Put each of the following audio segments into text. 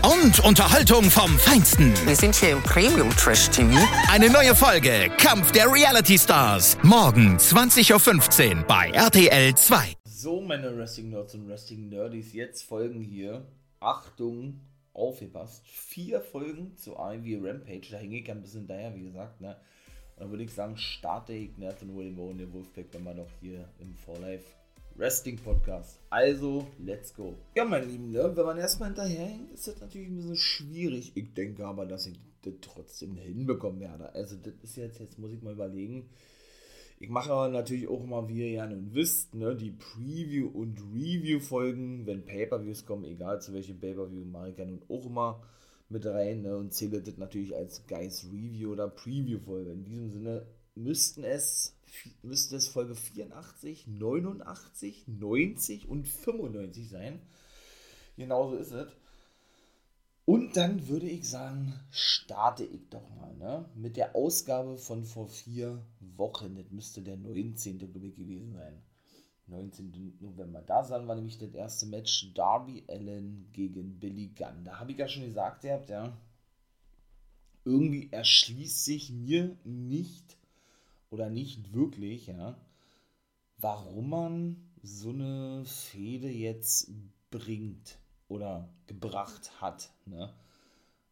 Und Unterhaltung vom Feinsten. Wir sind hier im Premium Trash TV. Eine neue Folge Kampf der Reality Stars. Morgen 20.15 Uhr bei RTL 2. So, meine Wrestling Nerds und Wrestling Nerdies, jetzt folgen hier, Achtung, aufgepasst, vier Folgen zu Ivy Rampage. Da hänge ich ein bisschen daher, wie gesagt, ne? Und dann würde ich sagen, starte ich Nathan William Bowen, der Wolfpack, wenn wir noch hier im For Life Wrestling Podcast. Also, let's go. Ja, mein Lieben, ne, wenn man erstmal hinterherhängt, ist das natürlich ein bisschen schwierig. Ich denke aber, dass ich das trotzdem hinbekommen werde. Also, das ist jetzt, jetzt muss ich mal überlegen. Ich mache aber natürlich auch immer, wie ihr ja nun wisst, ne, die Preview- und Review-Folgen, wenn Pay-Per-Views kommen, egal zu welchem Pay-Per-View, mache ich ja nun auch immer mit rein ne, und zähle das natürlich als Guys Review oder Preview-Folge. In diesem Sinne müssten es müsste es Folge 84, 89, 90 und 95 sein. Genauso ist es. Und dann würde ich sagen, starte ich doch mal ne? mit der Ausgabe von vor vier Wochen. Das müsste der 19. glaube ich gewesen sein. 19. November. Da sahen wir nämlich das erste Match Darby Allen gegen Billy Gunn. Da habe ich ja schon gesagt, ihr habt ja, irgendwie erschließt sich mir nicht oder nicht wirklich, ja, warum man so eine Fehde jetzt bringt oder gebracht hat, ne?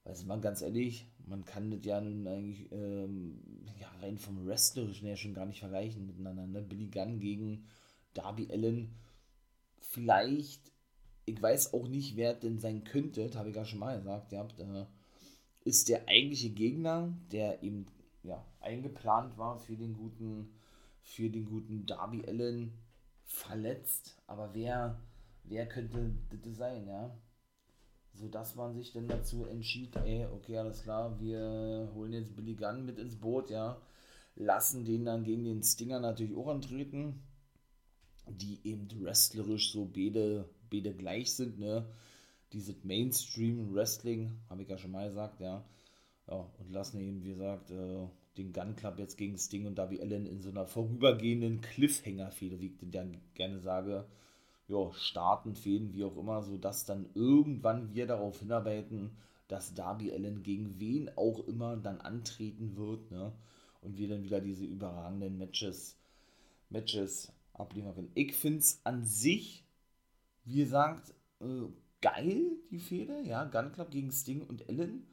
Weil mal ganz ehrlich, man kann das ja nun eigentlich ähm, ja, rein vom Wrestlerischen her schon gar nicht vergleichen miteinander. Ne? Billy Gunn gegen Darby Allen. Vielleicht, ich weiß auch nicht, wer denn sein könnte, habe ich ja schon mal gesagt, ja, äh, ist der eigentliche Gegner, der eben ja, eingeplant war für den guten, für den guten Darby Allen verletzt. Aber wer, wer könnte das sein, ja? So dass man sich dann dazu entschied, ey, okay, alles klar, wir holen jetzt Billy Gunn mit ins Boot, ja. Lassen den dann gegen den Stinger natürlich auch antreten, die eben wrestlerisch so beide, beide gleich sind, ne? Dieses Mainstream Wrestling, habe ich ja schon mal gesagt, ja ja, und lassen eben, wie gesagt, äh, den Gun Club jetzt gegen Sting und Darby Allen in so einer vorübergehenden Cliffhanger-Fehde, wie ich dann gerne sage, ja, starten, Fäden, wie auch immer, sodass dann irgendwann wir darauf hinarbeiten, dass Darby Allen gegen wen auch immer dann antreten wird, ne? Und wir dann wieder diese überragenden Matches, Matches abliefern können. Ich finde es an sich, wie gesagt, äh, geil, die Fehde, ja, Gun Club gegen Sting und Allen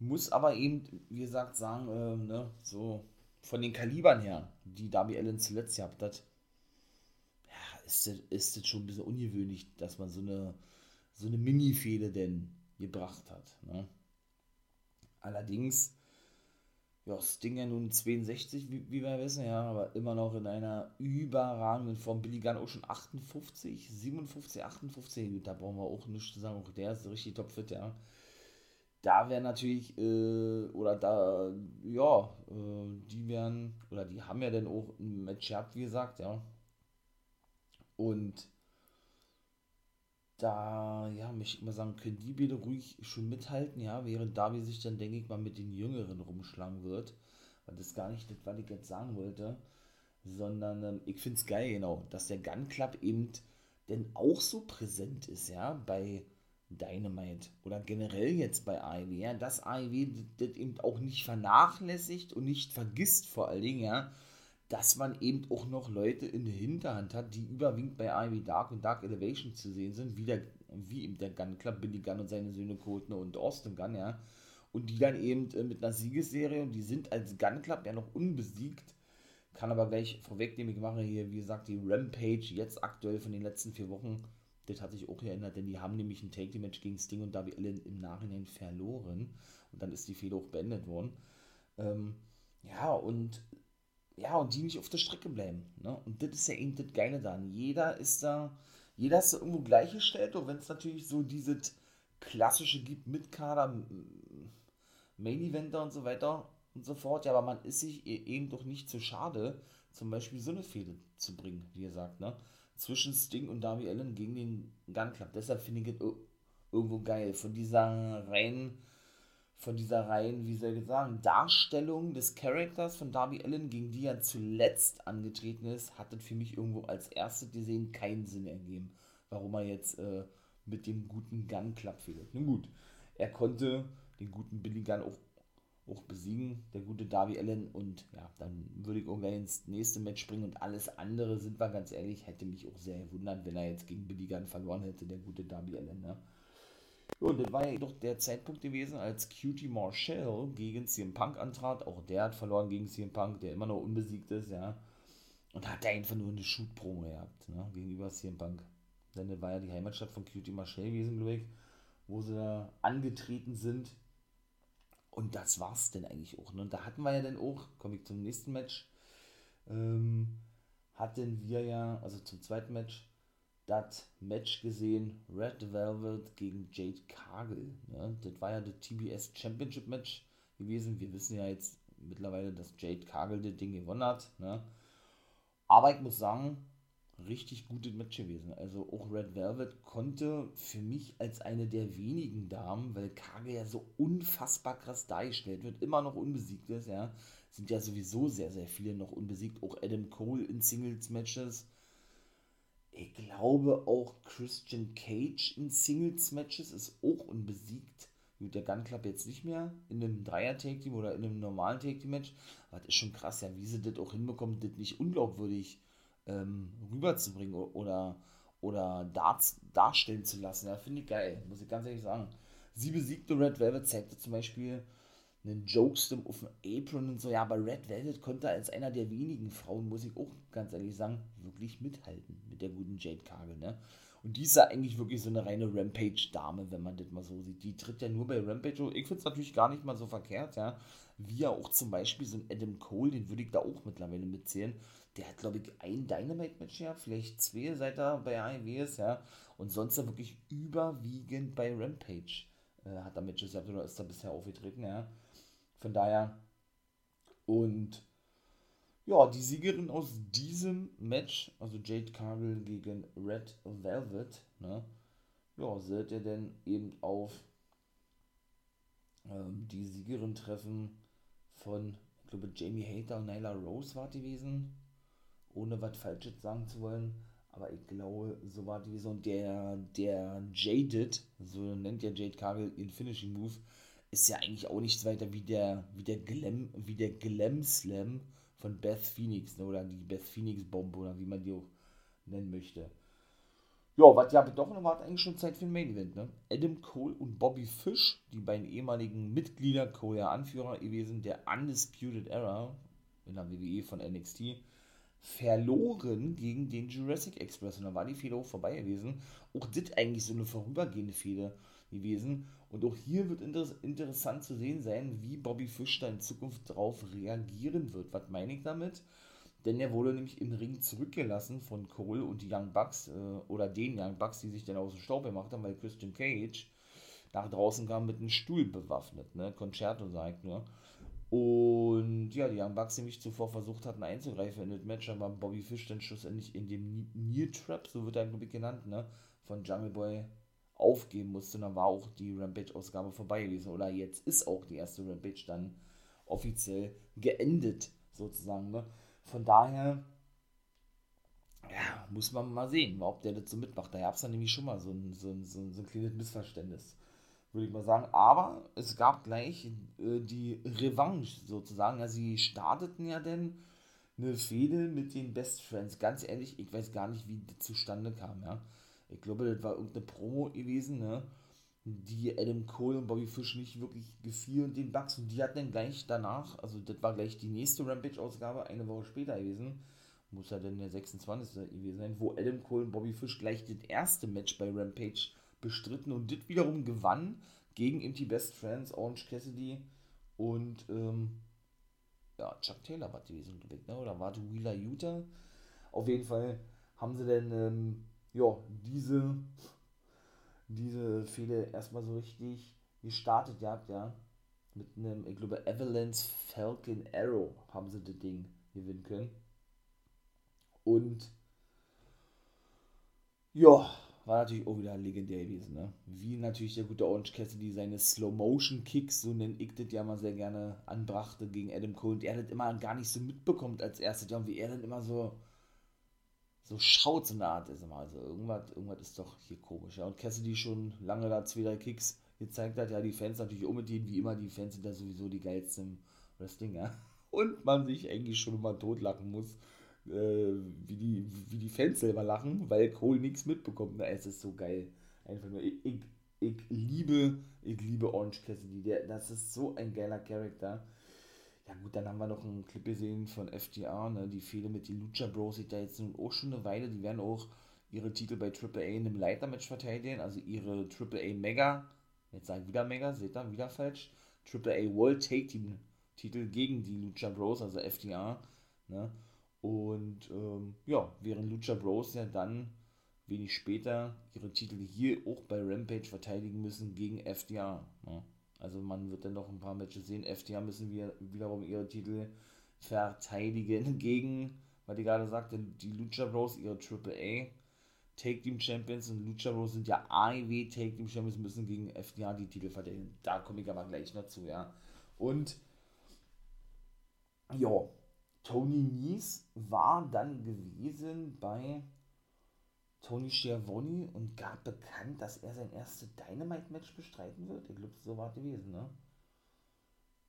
muss aber eben, wie gesagt, sagen, äh, ne, so von den Kalibern her, die Darby Allen zuletzt gehabt hat, ja, ist das, ist das schon ein bisschen ungewöhnlich, dass man so eine, so eine Mini-Fehde denn gebracht hat. Ne? Allerdings, ja, Sting ja nun 62, wie, wie, wir wissen, ja, aber immer noch in einer überragenden Form. Billy Gunn auch schon 58, 57, 58, da brauchen wir auch nichts zu sagen, auch der ist richtig topfit, ja da wäre natürlich, äh, oder da, ja, äh, die wären, oder die haben ja dann auch ein Match gehabt, wie gesagt, ja. Und da, ja, möchte ich mal sagen, können die beide ruhig schon mithalten, ja, während Darby sich dann, denke ich mal, mit den Jüngeren rumschlagen wird. Weil das gar nicht das, was ich jetzt sagen wollte, sondern ähm, ich finde es geil, genau, dass der Gun Club eben denn auch so präsent ist, ja, bei Dynamite oder generell jetzt bei AEW, ja, dass AEW das eben auch nicht vernachlässigt und nicht vergisst vor allen Dingen, ja, dass man eben auch noch Leute in der Hinterhand hat, die überwiegend bei AEW Dark und Dark Elevation zu sehen sind, wie, der, wie eben der Gun Club, Billy Gunn und seine Söhne Colton und Austin Gunn, ja, und die dann eben äh, mit einer Siegesserie, und die sind als Gun Club ja noch unbesiegt, kann aber gleich vorwegnehmen, ich mache hier, wie gesagt, die Rampage jetzt aktuell von den letzten vier Wochen, das hat sich auch geändert, denn die haben nämlich ein Take-Match gegen Sting und Darby Allen im Nachhinein verloren. Und dann ist die Fehde auch beendet worden. Ähm, ja, und ja, und die nicht auf der Strecke bleiben. Ne? Und das ist ja eben das Geile daran. Jeder ist da, jeder ist da irgendwo gleichgestellt, und wenn es natürlich so dieses klassische gibt mit Kader, Main Eventer und so weiter und so fort. Ja, aber man ist sich e-, eben doch nicht zu schade, zum Beispiel so eine Fehde zu bringen, wie ihr sagt, ne? Zwischen Sting und Darby Allen gegen den Gun Club. Deshalb finde ich es irgendwo geil. Von dieser reinen, von dieser reinen, wie soll ich sagen, Darstellung des Charakters von Darby Allen, gegen die er zuletzt angetreten ist, hat das für mich irgendwo als erstes gesehen keinen Sinn ergeben, warum er jetzt äh, mit dem guten Gun Club fehlt. Nun gut, er konnte den guten Billy Gunn auch, auch besiegen, der gute Darby Allen. Und ja, dann würde ich gleich ins nächste Match springen. Und alles andere, sind wir ganz ehrlich, hätte mich auch sehr gewundert, wenn er jetzt gegen Billy Gunn verloren hätte, der gute Darby Allen. Ne? Und das war ja doch der Zeitpunkt gewesen, als Cutie Marshall gegen CM Punk antrat. Auch der hat verloren gegen CM Punk, der immer noch unbesiegt ist, ja. Und hat da einfach nur eine Shoot-Promo gehabt, ne, gegenüber CM Punk. Denn das war ja die Heimatstadt von Cutie Marshall gewesen, glaube ich, wo sie da angetreten sind und das war's denn eigentlich auch. Ne? Und da hatten wir ja dann auch, komme ich zum nächsten Match, ähm, hatten wir ja, also zum zweiten Match, das Match gesehen, Red Velvet gegen Jade Cargill. Ne? Das war ja das TBS Championship Match gewesen. Wir wissen ja jetzt mittlerweile, dass Jade Cargill das Ding gewonnen hat. Ne? Aber ich muss sagen, richtig gutes Match gewesen. Also auch Red Velvet konnte für mich als eine der wenigen Damen, weil Kage ja so unfassbar krass dargestellt wird, immer noch unbesiegt ist, ja. Sind ja sowieso sehr, sehr viele noch unbesiegt. Auch Adam Cole in Singles-Matches. Ich glaube auch Christian Cage in Singles-Matches ist auch unbesiegt. Gut, der Gun Club jetzt nicht mehr in einem Dreier-Take-Team oder in einem normalen Take-Team-Match. Aber das ist schon krass, ja, wie sie das auch hinbekommen, das nicht unglaubwürdig ähm, rüberzubringen oder, oder dar, darstellen zu lassen. Ja, finde ich geil, muss ich ganz ehrlich sagen. Sie besiegte Red Velvet, zeigte zum Beispiel einen Jokestem auf dem Apron und so. Ja, aber Red Velvet konnte als einer der wenigen Frauen, muss ich auch ganz ehrlich sagen, wirklich mithalten mit der guten Jade Cargill, ne? Und die ist ja eigentlich wirklich so eine reine Rampage-Dame, wenn man das mal so sieht. Die tritt ja nur bei Rampage. Ich finde es natürlich gar nicht mal so verkehrt, ja. Wie ja auch zum Beispiel so ein Adam Cole, den würde ich da auch mittlerweile mitzählen der hat, glaube ich, ein Dynamite-Match ja, vielleicht zwei, seit er bei AEW ist, ja. Und sonst ja wirklich überwiegend bei Rampage äh, hat er Matches gehabt oder ist er bisher aufgetreten, ja. Von daher. Und ja, die Siegerin aus diesem Match, also Jade Cargill gegen Red Velvet, ne, ja, seht ihr denn eben auf ähm, die Siegerin treffen von, ich glaube, Jamie Hater und Nyla Rose war gewesen ohne was Falsches sagen zu wollen. Aber ich glaube, so war die so. Und der, der Jaded, so nennt ja Jade Cargill den Finishing Move, ist ja eigentlich auch nichts weiter wie der, wie der Glam, wie der Glam Slam von Beth Phoenix, ne? oder die Beth Phoenix Bombe, oder wie man die auch nennen möchte. Ja, was ja doch war eigentlich schon Zeit für ein Main Event, ne? Adam Cole und Bobby Fish, die beiden ehemaligen Mitglieder, Cole ja Anführer gewesen, der Undisputed Era in der WWE von NXT, verloren gegen den Jurassic Express. Und da war die Fehde auch vorbei gewesen. Auch das eigentlich so eine vorübergehende Fehde gewesen. Und auch hier wird inter interessant zu sehen sein, wie Bobby Fish da in Zukunft darauf reagieren wird. Was meine ich damit? Denn er wurde nämlich im Ring zurückgelassen von Cole und die Young Bucks, äh, oder den Young Bucks, die sich dann aus dem Staub gemacht haben, weil Christian Cage nach draußen kam mit einem Stuhl bewaffnet. Ne? Concerto sagt nur. Und ja, die Young Bucks nämlich zuvor versucht hatten einzugreifen in das Match, aber Bobby Fish dann schlussendlich in dem Near Trap, so wird er glaube ich genannt, ne, von Jungle Boy aufgeben musste. Und dann war auch die Rampage-Ausgabe vorbei gewesen. Oder jetzt ist auch die erste Rampage dann offiziell geendet, sozusagen. Ne? Von daher, ja, muss man mal sehen, ob der das so mitmacht. Da gab es dann nämlich schon mal so ein, so ein, so ein, so ein kleines Missverständnis würde ich mal sagen. Aber es gab gleich äh, die Revanche sozusagen. Ja, sie starteten ja denn eine Fehde mit den Best Friends. Ganz ehrlich, ich weiß gar nicht, wie die zustande kam. Ja. Ich glaube, das war irgendeine Promo gewesen, ne? die Adam Cole und Bobby Fish nicht wirklich gefiel und den Bugs. Und die hatten dann gleich danach, also das war gleich die nächste Rampage-Ausgabe, eine Woche später gewesen. Muss ja dann der 26. gewesen sein, wo Adam Cole und Bobby Fish gleich das erste Match bei Rampage bestritten und das wiederum gewann gegen Inti Best Friends, Orange Cassidy und ähm, ja, Chuck Taylor war gewesen, ne? oder war Wheeler Utah? Auf jeden Fall haben sie dann ähm, ja, diese diese Fehde erstmal so richtig gestartet gehabt, ja. Mit einem, ich glaube, Avalanche Falcon Arrow haben sie das Ding gewinnen können. Und ja, war natürlich auch wieder legendär gewesen, ne? Wie natürlich der gute Orange Cassidy seine Slow-Motion-Kicks, so nenne ich das ja mal sehr gerne, anbrachte gegen Adam Cole und er das immer gar nicht so mitbekommt als erstes, ja, und wie er dann immer so so schaut, so eine Art ist immer, also irgendwas, irgendwas ist doch hier komisch, ja, und Cassidy schon lange da zwei, drei Kicks gezeigt hat, ja, die Fans natürlich denen, wie immer, die Fans sind da sowieso die geilsten Wrestling, ja, und man sich eigentlich schon immer totlachen muss, äh, wie, die, wie die Fans selber lachen, weil Cole nichts mitbekommt. Na, es ist so geil. Einfach nur, ich, ich, ich liebe, ich liebe Orange Cassidy. Der, das ist so ein geiler Charakter. Ja gut, dann haben wir noch einen Clip gesehen von FTR, ne, die Fehde mit den Lucha Bros sind da jetzt nun auch schon eine Weile, die werden auch ihre Titel bei AAA in einem Leitermatch verteidigen, also ihre AAA Mega, jetzt sage ich wieder Mega, seht ihr, wieder falsch, AAA World Take Team Titel gegen die Lucha Bros, also FTR, ne, und ähm, ja, während Lucha Bros ja dann wenig später ihre Titel hier auch bei Rampage verteidigen müssen gegen FDR. Ne? Also man wird dann noch ein paar Matches sehen. FDR müssen wir wiederum ihre Titel verteidigen gegen, weil ich gerade sagte, die Lucha Bros, ihre AAA Take Team Champions und Lucha Bros sind ja AEW Take Team Champions, müssen gegen FDR die Titel verteidigen. Da komme ich aber gleich noch zu, ja. Und ja, Tony Nies war dann gewesen bei Tony Schiavone und gab bekannt, dass er sein erstes Dynamite-Match bestreiten wird. Ich glaube, so war es gewesen, ne?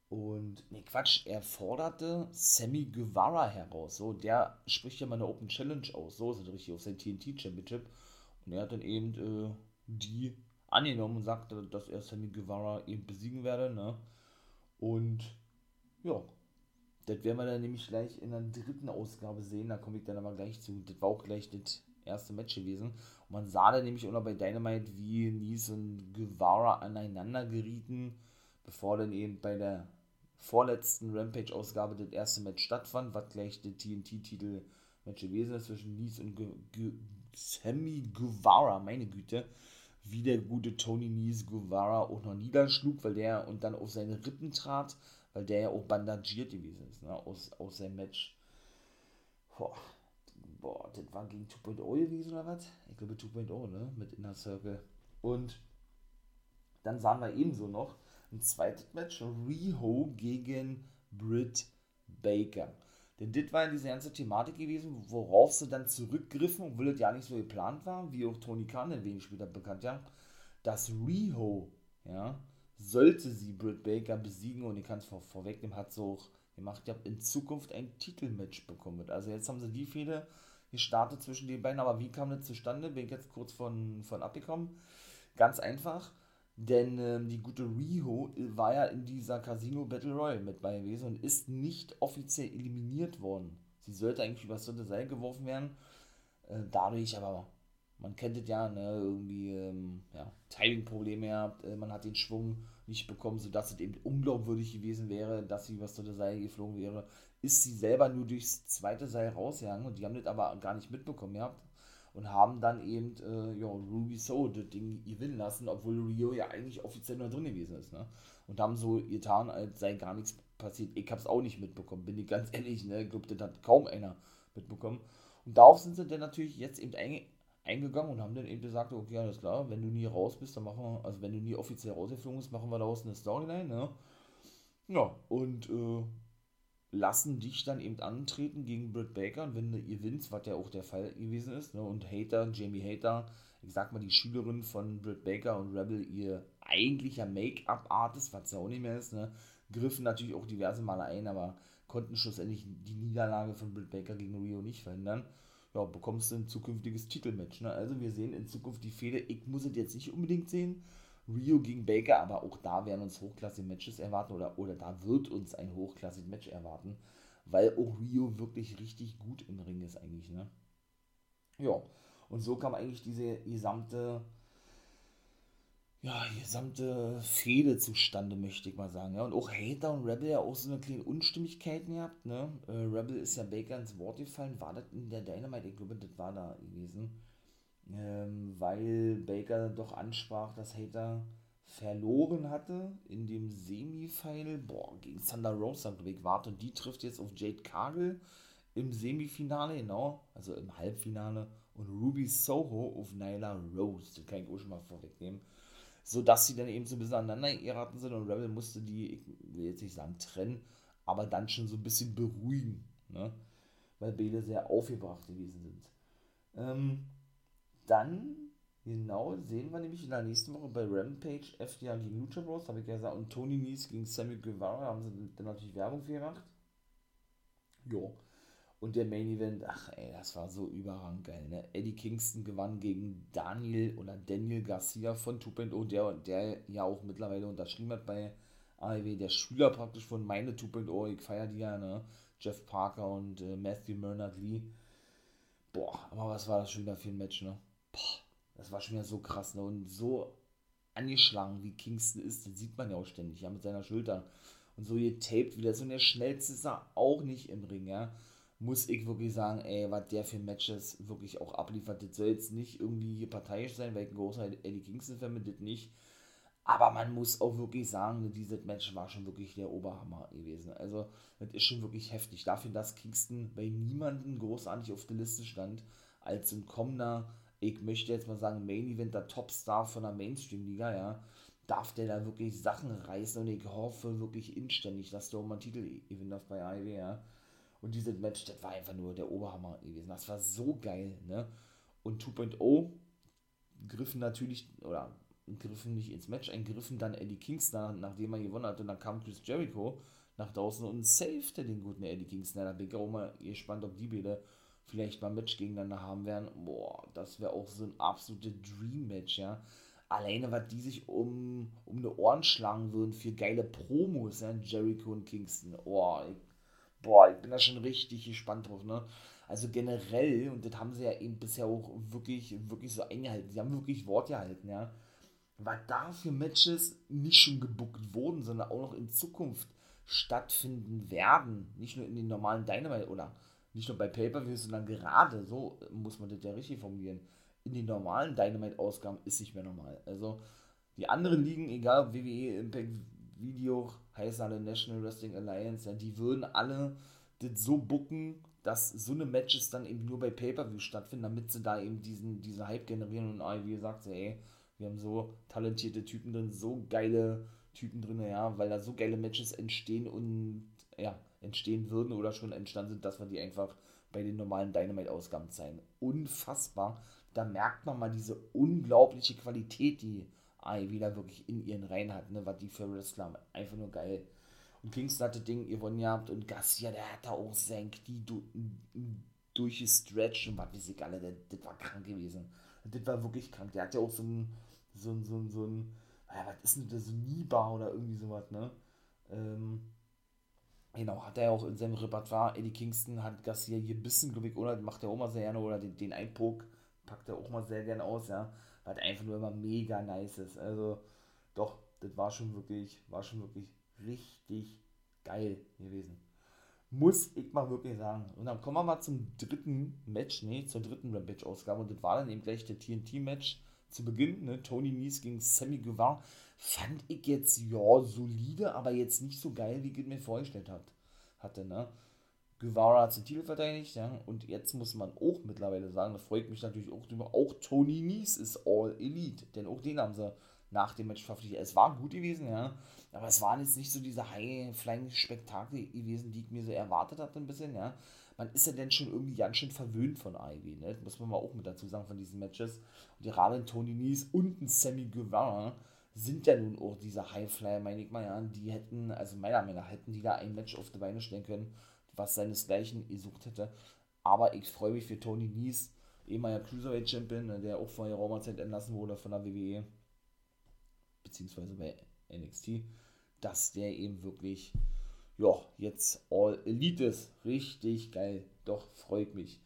Und, ne Quatsch, er forderte Sammy Guevara heraus. So, der spricht ja mal eine Open Challenge aus. So ist es richtig, auf sein TNT Championship. Und er hat dann eben äh, die angenommen und sagte, dass er Sammy Guevara eben besiegen werde, ne? Und, ja, das werden wir dann nämlich gleich in der dritten Ausgabe sehen, da komme ich dann aber gleich zu. Das war auch gleich das erste Match gewesen. Und man sah da nämlich auch noch bei Dynamite, wie Nies und Guevara aneinander gerieten, bevor dann eben bei der vorletzten Rampage-Ausgabe das erste Match stattfand, was gleich der TNT-Titel-Match gewesen ist zwischen Nies und Gu Gu Sammy Guevara, meine Güte, wie der gute Tony Nies Guevara auch noch niederschlug, weil der und dann auf seine Rippen trat weil der ja auch bandagiert gewesen ist, ne, aus, aus seinem Match. Boah, boah, das war gegen 2.0 gewesen oder was? Ich glaube 2.0, ne, mit Inner Circle. Und dann sahen wir ebenso noch ein zweites Match, Riho gegen Britt Baker. Denn das war ja diese ganze Thematik gewesen, worauf sie dann zurückgriffen, obwohl das ja nicht so geplant war, wie auch Tony Khan ein wenig später bekannt, ja, dass Riho, ja, sollte sie Britt Baker besiegen und ich kann es vor, vorwegnehmen, hat sie auch gemacht, ich habe in Zukunft ein Titelmatch bekommen. Also jetzt haben sie die Fehde gestartet zwischen den beiden, aber wie kam das zustande? Bin ich jetzt kurz von, von abgekommen. Ganz einfach, denn ähm, die gute Riho war ja in dieser Casino Battle Royale mit bei gewesen und ist nicht offiziell eliminiert worden. Sie sollte eigentlich über das dritte Seil geworfen werden. Äh, dadurch aber man kennt es ja, ne, irgendwie ähm, ja, Timing-Probleme äh, man hat den Schwung nicht bekommen, sodass es eben unglaubwürdig gewesen wäre, dass sie übers dritte Seil geflogen wäre. Ist sie selber nur durchs zweite Seil rausgegangen und die haben das aber gar nicht mitbekommen gehabt und haben dann eben äh, ja, Ruby So das Ding gewinnen lassen, obwohl Rio ja eigentlich offiziell nur drin gewesen ist. Ne? Und haben so getan, als sei gar nichts passiert. Ich habe es auch nicht mitbekommen, bin ich ganz ehrlich. Ne? Ich glaube, das hat kaum einer mitbekommen. Und darauf sind sie dann natürlich jetzt eben eingegangen und haben dann eben gesagt, okay, alles klar, wenn du nie raus bist, dann machen wir, also wenn du nie offiziell rausgeflogen bist, machen wir daraus eine Storyline, ne? Ja, und äh, lassen dich dann eben antreten gegen Britt Baker und wenn ihr gewinnst, was ja auch der Fall gewesen ist, ne? Und Hater, Jamie Hater, ich sag mal die Schülerin von Britt Baker und Rebel, ihr eigentlicher Make-up-Artist, was ja auch nicht mehr ist, ne? Griffen natürlich auch diverse Male ein, aber konnten schlussendlich die Niederlage von Britt Baker gegen Rio nicht verhindern ja, bekommst du ein zukünftiges Titelmatch. Ne? Also wir sehen in Zukunft die Fehde. Ich muss es jetzt nicht unbedingt sehen. Rio gegen Baker, aber auch da werden uns hochklassige Matches erwarten oder, oder da wird uns ein hochklassiges Match erwarten, weil auch Rio wirklich richtig gut im Ring ist eigentlich. Ne? Ja, und so kam eigentlich diese gesamte ja, gesamte Fehde zustande, möchte ich mal sagen. Ja. Und auch Hater und Rebel ja auch so eine kleine Unstimmigkeiten gehabt. Ne? Äh, Rebel ist ja Baker ins Wort gefallen. War das in der Dynamite? Ich glaube, das war da gewesen. ähm, weil Baker doch ansprach, dass Hater verloren hatte in dem Semifinal, boah, gegen Thunder Rosa, glaube ich, warte, und die trifft jetzt auf Jade Cargill im Semifinale, genau, also im Halbfinale, und Ruby Soho auf Nyla Rose, das kann ich auch schon mal vorwegnehmen, sodass sie dann eben so ein bisschen aneinander geraten sind und Rebel musste die, ich will jetzt nicht sagen trennen, aber dann schon so ein bisschen beruhigen, ne, weil beide sehr aufgebracht gewesen sind. Ähm, dann Genau, sehen wir nämlich in der nächsten Woche bei Rampage FDR gegen Lucha Bros, habe ich ja gesagt, und Tony Nies gegen Sammy Guevara, haben sie dann natürlich Werbung für gemacht. Jo. Und der Main Event, ach ey, das war so überragend geil, ne? Eddie Kingston gewann gegen Daniel oder Daniel Garcia von 2.0, der, der ja auch mittlerweile unterschrieben hat bei AEW, der Schüler praktisch von meine 2.0, ich feiere die ja, ne? Jeff Parker und äh, Matthew Mernard Lee. Boah, aber was war das schon wieder für ein Match, ne? Boah das war schon wieder so krass, ne? Und so angeschlagen, wie Kingston ist, den sieht man ja auch ständig, ja, mit seiner Schulter. Und so getaped wieder. So der schnellste ist er auch nicht im Ring, ja. Muss ich wirklich sagen, ey, was der für Matches wirklich auch abliefert. Das soll jetzt nicht irgendwie parteiisch sein, weil ich ein großer Eddie Kingston-Fan bin, das nicht. Aber man muss auch wirklich sagen, dieses Match war schon wirklich der Oberhammer gewesen. Also, das ist schon wirklich heftig. Dafür, dass Kingston bei niemandem großartig auf der Liste stand, als ein kommender ich möchte jetzt mal sagen, Main Event, der Topstar von der Mainstream-Liga, ja, darf der da wirklich Sachen reißen und ich hoffe wirklich inständig, dass der auch mal einen Titel gewinnen darf bei AEW, ja. Und dieses Match, das war einfach nur der Oberhammer gewesen. Das war so geil, ne? Und 2.0 griffen natürlich, oder griffen nicht ins Match ein, griffen dann Eddie Kingston, nachdem er gewonnen hat. Und dann kam Chris Jericho nach draußen und safete den guten Eddie Kingston. Da bin ich auch mal gespannt, ob die beide vielleicht mal ein Match gegeneinander haben werden, boah, das wäre auch so ein absolutes Dream-Match, ja. Alleine, was die sich um, um eine Ohren schlagen würden für geile Promos, ja, Jericho und Kingston. Oh, ich, boah, ich bin da schon richtig gespannt drauf, ne? Also generell, und das haben sie ja eben bisher auch wirklich, wirklich so eingehalten. Sie haben wirklich Wort gehalten, ja. Weil da für Matches nicht schon gebuckt wurden, sondern auch noch in Zukunft stattfinden werden. Nicht nur in den normalen Dynamite oder nicht nur bei Pay-Per-Views, sondern gerade, so muss man das ja richtig formulieren, in den normalen Dynamite-Ausgaben ist nicht mehr normal. Also die anderen Ligen, egal ob WWE, Impact Video, heißen alle National Wrestling Alliance, ja, die würden alle das so bucken, dass so eine Matches dann eben nur bei Pay-Per-View stattfinden, damit sie da eben diesen, diesen Hype generieren und AEW sagt, so, ey, wir haben so talentierte Typen drin, so geile Typen drin, ja, weil da so geile Matches entstehen und ja, entstehen würden oder schon entstanden sind, dass wir die einfach bei den normalen Dynamite-Ausgaben zeigen. Unfassbar. Da merkt man mal diese unglaubliche Qualität, die AEW wirklich in ihren Reihen hat, ne? was die für Wrestler haben. Einfach nur geil. Und Kingston hatte Ding gewonnen gehabt und Garcia, der hat da auch sein Knie du, durchgestretcht und was weiß ich alle, der, das war krank gewesen. Das war wirklich krank. Der hat ja auch so ein, so ein, so ein, so ein, ja, was ist denn das, so ein Nibar oder irgendwie sowas, ne? Ähm, Genau, hat er auch in seinem Repertoire. Eddie Kingston hat Garcia gebissen, glaube ich, oder macht er auch mal sehr gerne, oder den, den Einpuck packt er auch mal sehr gerne aus, ja. Weil einfach nur immer mega nice ist. Also, doch, das war schon wirklich, war schon wirklich richtig geil gewesen. Muss ich mal wirklich sagen. Und dann kommen wir mal zum dritten Match, nee, zur dritten Rampage-Ausgabe. Und das war dann eben gleich der TNT-Match zu Beginn, ne? Tony Nies gegen Sammy Guevara fand ich jetzt, ja, solide, aber jetzt nicht so geil, wie ich mir vorgestellt hat, hatte, ne? Guevara hat den Titel verteidigt, ja, und jetzt muss man auch mittlerweile sagen, da freut mich natürlich auch drüber, auch Tony Nies ist All Elite, denn auch den haben sie nach dem Match verpflichtet. Es war gut gewesen, ja, aber es waren jetzt nicht so diese High-Flying-Spektakel gewesen, die ich mir so erwartet hatte, ein bisschen, ja. Man ist ja dann schon irgendwie ganz schön verwöhnt von Ivy, ne, das muss man mal auch mit dazu sagen, von diesen Matches. Und gerade Tony Nies und ein Sammy Guevara, sind ja nun auch diese Highflyer, meine ich mal, ja, die hätten, also meiner Meinung nach, hätten die da ein Match auf die Beine stellen können, was seinesgleichen gesucht hätte. Aber ich freue mich für Tony Nies, ehemaliger Cruiserweight Champion, ne, der auch vor der Raumerzeit entlassen wurde von der WWE, beziehungsweise bei NXT, dass der eben wirklich, ja, jetzt All Elite ist. Richtig geil. Doch, freut mich.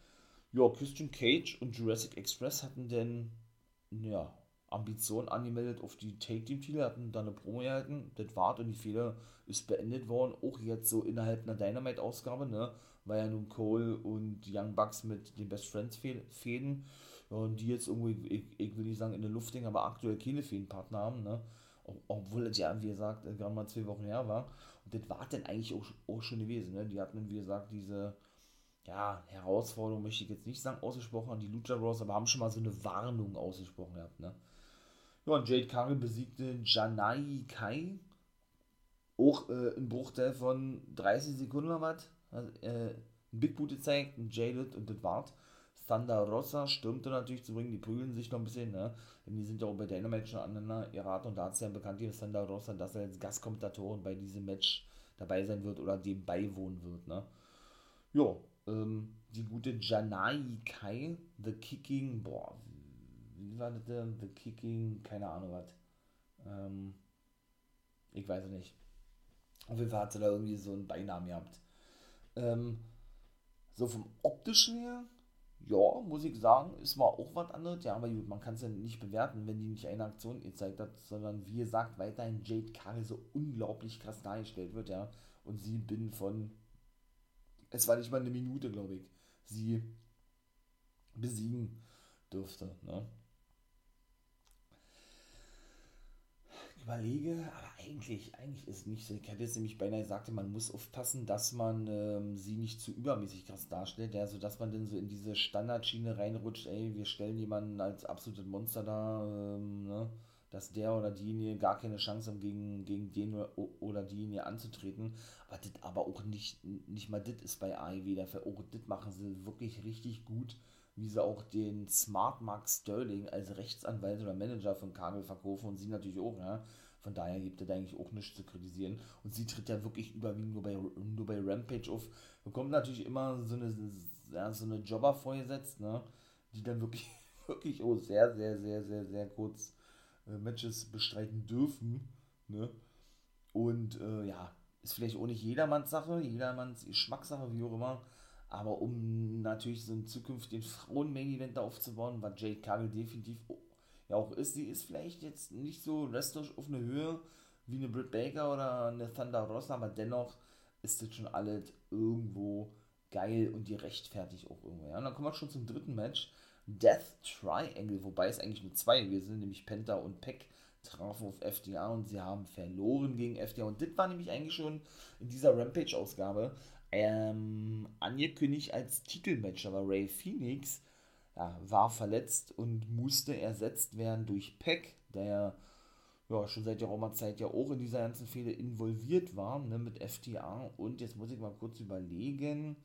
Ja, Christian Cage und Jurassic Express hatten denn, ja, Ambitionen angemeldet auf die Take-Team-Titel, hatten dann eine Promo gehalten, das war und die Fehler ist beendet worden, auch jetzt so innerhalb einer Dynamite-Ausgabe, ne, weil ja nun Cole und Young Bucks mit den Best Friends fäden. Und die jetzt irgendwie, ich, ich will nicht sagen in der Luft hängen, aber aktuell keine Feenpartner haben, ne? Obwohl es ja, wie gesagt, gerade mal zwei Wochen her war. Und das war dann eigentlich auch, auch schon gewesen, ne? Die hatten, wie gesagt, diese, ja, Herausforderung möchte ich jetzt nicht sagen, ausgesprochen an die Lucha Bros, aber haben schon mal so eine Warnung ausgesprochen gehabt, ne? Ja, und Jade Cargill besiegte Janai Kai. Auch äh, im Bruchteil von 30 Sekunden oder was. Also, äh, ein Big Boot gezeigt, ein Jaded und das war's. Thunder Rosa stürmte natürlich zu bringen, die prügeln sich noch ein bisschen, ne? Denn die sind ja auch bei Dynamite schon aneinander geraten und da hat es ja bekannt, wie Thunder Rosa, dass er als Gastkommentatorin bei diesem Match dabei sein wird oder dem beiwohnen wird, ne? Ja, ähm, die gute Janai Kai, The Kicking, boah, wie war das denn? The Kicking, keine Ahnung was. Ähm, ich weiß es nicht. Auf jeden Fall hat sie da irgendwie so einen Beinamen gehabt. Ähm, so vom optischen her, ja, muss ich sagen, ist mal auch was anderes. Ja, aber gut, man kann es ja nicht bewerten, wenn die nicht eine Aktion gezeigt hat, sondern wie gesagt, weiterhin Jade Cargill so unglaublich krass dargestellt wird, ja. Und sie bin von, es war nicht mal eine Minute, glaube ich, sie besiegen dürfte, ne. Überlege, aber eigentlich, eigentlich ist nicht so. Ich hätte jetzt nämlich beinahe gesagt, man muss aufpassen, dass man ähm, sie nicht zu übermäßig krass darstellt, ja, sodass man dann so in diese Standardschiene reinrutscht, ey, wir stellen jemanden als absolutes Monster da, ähm, ne, dass der oder diejenige gar keine Chance haben, gegen, gegen den oder, oder diejenige anzutreten. Aber das aber auch nicht, nicht mal das ist bei AEW der Fall. Auch das machen sie wirklich richtig gut wie sie auch den Smart Mark Sterling als Rechtsanwalt oder Manager von Kagel verkaufen und sie natürlich auch, ja. Von daher gibt es eigentlich auch nichts zu kritisieren. Und sie tritt ja wirklich überwiegend nur bei, nur bei Rampage auf. Bekommt natürlich immer so eine, ja, so eine Jobber vorgesetzt, ne? Die dann wirklich, wirklich auch sehr, sehr, sehr, sehr, sehr kurz äh, Matches bestreiten dürfen, ne? Und äh, ja, ist vielleicht auch nicht jedermanns Sache, jedermanns Geschmackssache, wie auch immer. Aber um natürlich so einen zukünftigen Frauen-Main-Event aufzubauen, was Jade Cargill definitiv ja auch ist, sie ist vielleicht jetzt nicht so wrestlerisch auf eine Höhe wie eine Britt Baker oder eine Thunder Rosa, aber dennoch ist das schon alles irgendwo geil und die rechtfertigt auch irgendwo. Ja? Und dann kommen wir schon zum dritten Match. Death Triangle, wobei es eigentlich nur zwei gewesen sind, nämlich Penta und Peck trafen auf FDA und sie haben verloren gegen FDA. Und das war nämlich eigentlich schon in dieser Rampage-Ausgabe ähm, angekündigt als Titelmatch, aber Ray Phoenix ja, war verletzt und musste ersetzt werden durch Peck, der ja schon seit geraumer Zeit ja auch in dieser ganzen Fehde involviert war, ne, mit FTA. Und jetzt muss ich mal kurz überlegen.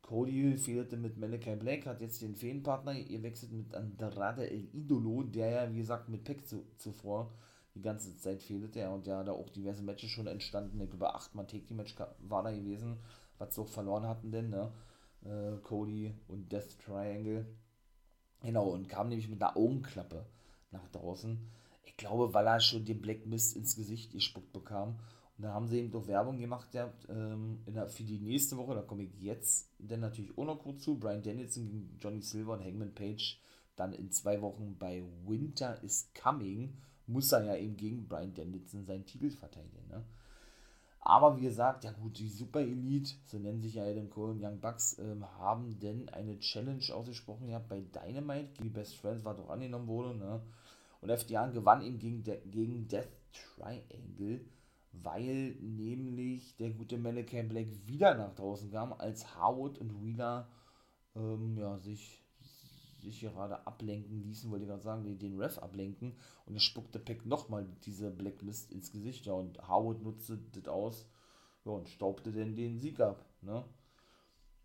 Cody fehlte mit Malachi Black, hat jetzt den Feenpartner, ihr wechselt mit Andrade El Idolo, der ja, wie gesagt, mit Peck zu, zuvor die ganze Zeit fehlte. Ja, und ja, da auch diverse Matches schon entstanden. Ich glaube, achtmal Take-Match war da gewesen was sie auch verloren hatten denn, ne? Äh, Cody und Death Triangle. Genau, und kam nämlich mit einer Augenklappe nach draußen. Ich glaube, weil er schon den Black Mist ins Gesicht gespuckt bekam. Und da haben sie eben doch Werbung gemacht gehabt, ähm, der, für die nächste Woche. Da komme ich jetzt dann natürlich auch noch kurz zu. Brian Danielson gegen Johnny Silver und Hangman Page. Dann in zwei Wochen bei Winter is Coming muss er ja eben gegen Brian Danielson seinen Titel verteidigen. Ne? Aber wie gesagt, ja gut, die Super Elite, so nennen sich ja Adam Cole und Young Bucks, ähm, haben denn eine Challenge ausgesprochen gehabt bei Dynamite, die Best Friends war doch angenommen wurde, ne? Und FDA gewann eben gegen, De gegen Death Triangle, weil nämlich der gute Malachi Black wieder nach draußen kam, als Howard und Wheeler ähm, ja, sich sich gerade ablenken ließen, wollte ich gerade sagen, den, den Ref ablenken. Und es spuckte Peck nochmal diese Blacklist ins Gesicht, ja, und Howard nutzte das aus, ja, und staubte dann den Sieg ab, ne.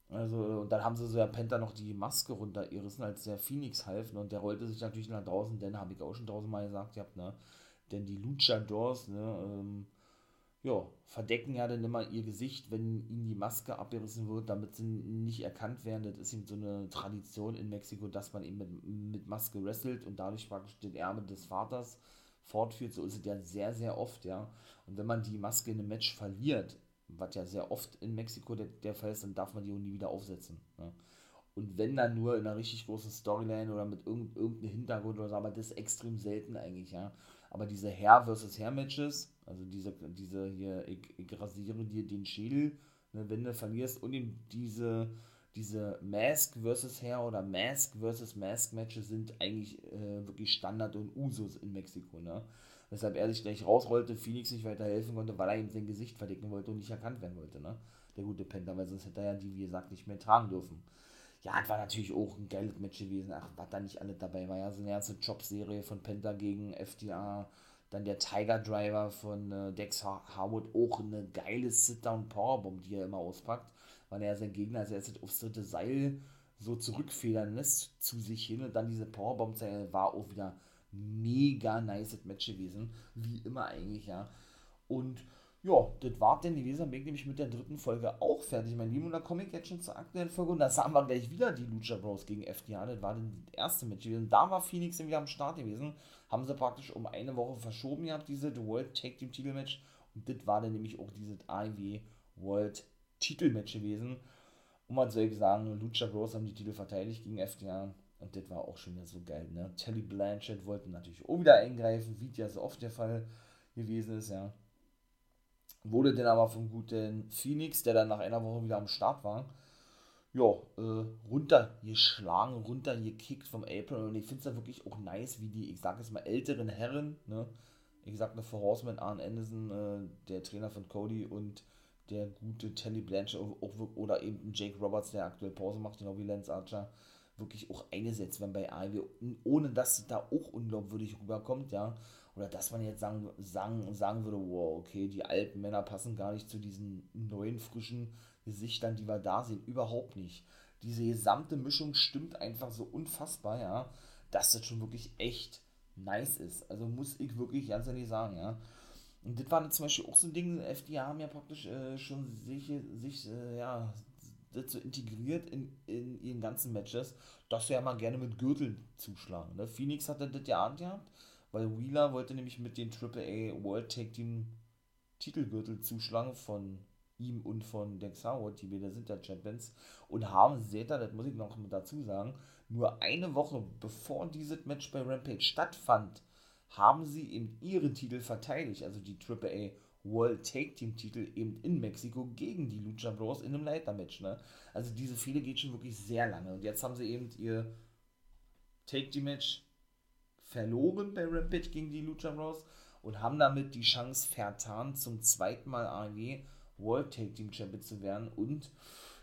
Also, und dann haben sie so ja Penta noch die Maske runtergerissen, als der Phoenix half, ne, und der rollte sich natürlich nach draußen, denn habe ich auch schon tausendmal gesagt, ihr habt, ne, denn die Luchadors, ne, ähm, ja, verdecken ja dann immer ihr Gesicht, wenn ihnen die Maske abgerissen wird, damit sie nicht erkannt werden. Das ist eben so eine Tradition in Mexiko, dass man eben mit, mit Maske wrestelt und dadurch praktisch den Ärmel des Vaters fortführt. So ist es ja sehr, sehr oft, ja. Und wenn man die Maske in einem Match verliert, was ja sehr oft in Mexiko der, der Fall ist, dann darf man die auch nie wieder aufsetzen. Ja. Und wenn dann nur in einer richtig großen Storyline oder mit irgendeinem Hintergrund oder so, aber das ist extrem selten eigentlich, ja. Aber diese Herr versus Herr Matches, also diese, diese hier, ich, ich rasiere dir den Schädel, ne, wenn du verlierst und diese, diese Mask vs. Hair oder Mask vs. Mask Matches sind eigentlich äh, wirklich Standard und Usus in Mexiko, ne? Weshalb er sich gleich rausrollte, Phoenix nicht weiter helfen konnte, weil er ihm sein Gesicht verdecken wollte und nicht erkannt werden wollte, ne? Der gute Penta, weil sonst hätte er ja die, wie gesagt, nicht mehr tragen dürfen. Ja, es war natürlich auch ein geiles Match gewesen. Ach, was da nicht alle dabei war. Ja, so eine ganze Jobserie von Penta gegen FDA. Dann der Tiger Driver von äh, Dex Harwood. Auch eine geile Sit-Down-Powerbomb, die er immer auspackt. Weil er sein Gegner als erstes aufs dritte Seil so zurückfedern lässt zu sich hin. Und dann diese Powerbomb war auch wieder mega nice Match gewesen. Wie immer eigentlich, ja. Und ja, das war denn gewesen. Dann bin ich nämlich mit der dritten Folge auch fertig, mein Lieben. Und da komme ich jetzt schon zur aktuellen Folge. Und da sahen wir gleich wieder die Lucha Bros gegen FTA. Das war das erste Match gewesen. Da war Phoenix wieder am Start gewesen. Haben sie praktisch um eine Woche verschoben gehabt, diese World Tag Team Titel Match. Und das war dann nämlich auch dieses AEW World Titel Match gewesen. Und man soll sagen, Lucha Bros haben die Titel verteidigt gegen FTA. Und das war auch schon wieder so geil, ne? Telly Blanchett wollte natürlich auch wieder eingreifen, wie ja so oft der Fall gewesen ist, ja. Wurde dann aber vom guten Phoenix, der dann nach einer Woche wieder am Start war, ja, äh, runtergeschlagen, runtergekickt vom April. Und ich finde es da wirklich auch nice, wie die, ich sage jetzt mal, älteren Herren, ne? Ich sag für Horseman, Arn Anderson, äh, der Trainer von Cody und der gute Telly Blanchett oder eben Jake Roberts, der aktuell Pause macht, genau wie Lance Archer, wirklich auch eingesetzt werden bei AEW, ohne dass sie da auch unglaubwürdig rüberkommt, ja oder dass man jetzt sagen, sagen, sagen würde, wow, okay, die alten Männer passen gar nicht zu diesen neuen, frischen Gesichtern, die wir da sehen. Überhaupt nicht. Diese gesamte Mischung stimmt einfach so unfassbar, ja, dass das schon wirklich echt nice ist. Also muss ich wirklich ganz ehrlich sagen, ja. Und das war zum Beispiel auch so ein Ding, FDA haben ja praktisch äh, schon sich, sich äh, ja, das so integriert in, in ihren ganzen Matches, dass sie ja mal gerne mit Gürteln zuschlagen. Ne? Phoenix hatte das ja gehabt weil Wheeler wollte nämlich mit den AAA World Tag Team Titelgürtel zuschlagen von ihm und von Dex Howard, die beide sind ja Champions, und haben, ihr, das muss ich noch dazu sagen, nur eine Woche bevor dieses Match bei Rampage stattfand, haben sie eben ihre Titel verteidigt, also die AAA World Tag Team Titel eben in Mexiko gegen die Lucha Bros in einem Leitermatch, ne? Also diese Fehde geht schon wirklich sehr lange. Und jetzt haben sie eben ihr Take Team Match verloren bei Rampage gegen die Lucha Bros. Und haben damit die Chance vertan, zum zweiten Mal AEW World Tag Team Champion zu werden. Und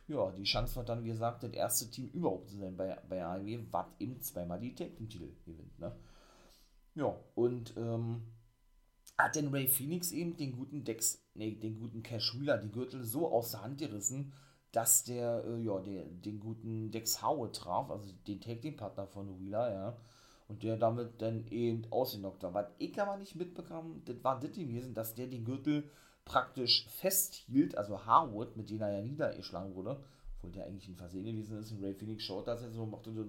ja, die Chance war dann, wie gesagt, das erste Team überhaupt zu sein bei, bei AEW, was eben zweimal die Tag Team Titel gewinnt, ne? Ja, und ähm, hat denn Ray Phoenix eben den guten Dex, nee, den guten Cash Wheeler die Gürtel so aus der Hand gerissen, dass der, äh, ja, der, den guten Dex Howard traf, also den Tag Team Partner von Wheeler, ja und der damit dann eben ausgenockt war. Was ich aber nicht mitbekam, das war das gewesen, dass der den Gürtel praktisch festhielt, also Harwood, mit dem er ja niedergeschlagen wurde, obwohl der eigentlich ein Versehen gewesen ist, und Ray Phoenix schaut das jetzt so und machte so,